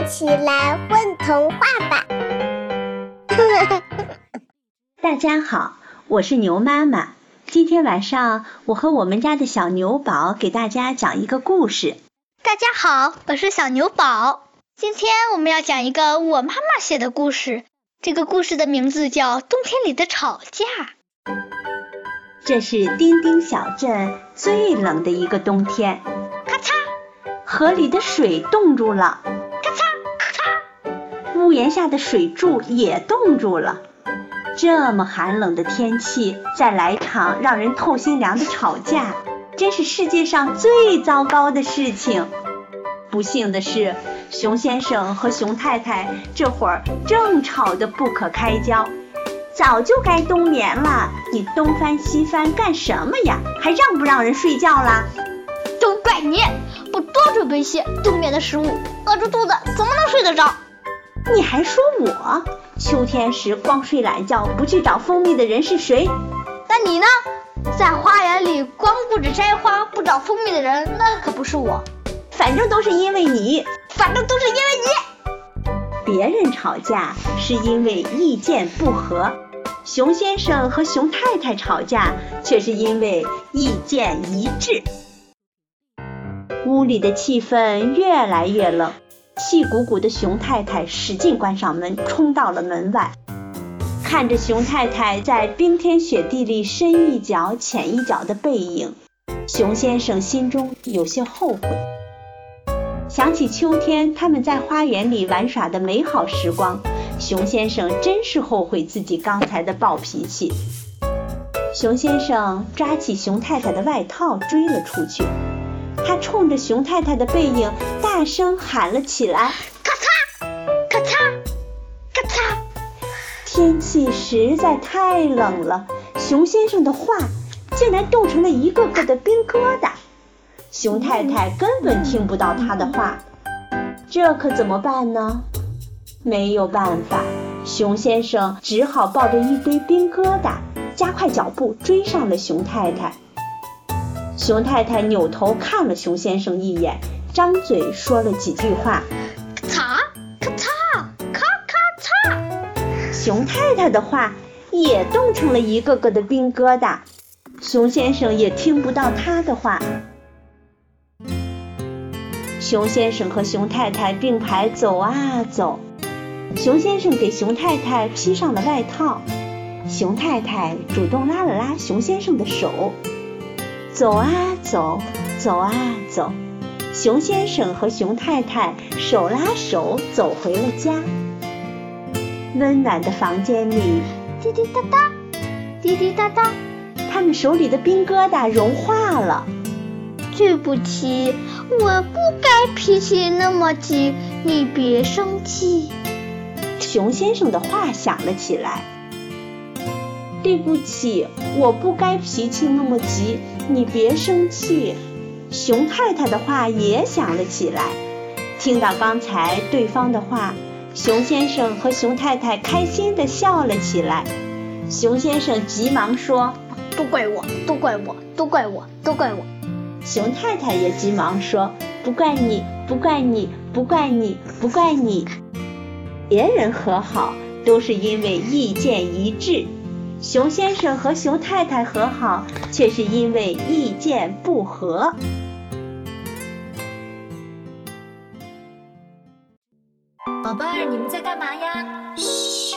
一起来混童话吧！大家好，我是牛妈妈。今天晚上，我和我们家的小牛宝给大家讲一个故事。大家好，我是小牛宝。今天我们要讲一个我妈妈写的故事。这个故事的名字叫《冬天里的吵架》。这是丁丁小镇最冷的一个冬天。咔嚓，河里的水冻住了。屋檐下的水柱也冻住了。这么寒冷的天气，再来场让人透心凉的吵架，真是世界上最糟糕的事情。不幸的是，熊先生和熊太太这会儿正吵得不可开交。早就该冬眠了，你东翻西翻干什么呀？还让不让人睡觉啦？都怪你，不多准备些冬眠的食物，饿着肚子怎么能睡得着？你还说我秋天时光睡懒觉不去找蜂蜜的人是谁？那你呢？在花园里光顾着摘花不找蜂蜜的人，那可不是我。反正都是因为你，反正都是因为你。别人吵架是因为意见不合。熊先生和熊太太吵架，却是因为意见一致。屋里的气氛越来越冷，气鼓鼓的熊太太使劲关上门，冲到了门外。看着熊太太在冰天雪地里深一脚浅一脚的背影，熊先生心中有些后悔。想起秋天他们在花园里玩耍的美好时光。熊先生真是后悔自己刚才的暴脾气。熊先生抓起熊太太的外套追了出去，他冲着熊太太的背影大声喊了起来：“咔嚓，咔嚓，咔嚓！”天气实在太冷了，熊先生的话竟然冻成了一个个的冰疙瘩。熊太太根本听不到他的话，这可怎么办呢？没有办法，熊先生只好抱着一堆冰疙瘩，加快脚步追上了熊太太。熊太太扭头看了熊先生一眼，张嘴说了几句话：咔嚓，咔嚓，咔咔嚓。熊太太的话也冻成了一个个的冰疙瘩，熊先生也听不到他的话。熊先生和熊太太并排走啊走。熊先生给熊太太披上了外套，熊太太主动拉了拉熊先生的手，走啊走，走啊走，熊先生和熊太太手拉手走回了家。温暖的房间里，滴滴答答，滴滴答答，他们手里的冰疙瘩融化了。对不起，我不该脾气那么急，你别生气。熊先生的话响了起来。对不起，我不该脾气那么急，你别生气。熊太太的话也响了起来。听到刚才对方的话，熊先生和熊太太开心地笑了起来。熊先生急忙说：“都怪我，都怪我，都怪我，都怪我。”熊太太也急忙说：“不怪你，不怪你，不怪你，不怪你。”别人和好都是因为意见一致，熊先生和熊太太和好却是因为意见不合。宝贝儿，你们在干嘛呀？嘘，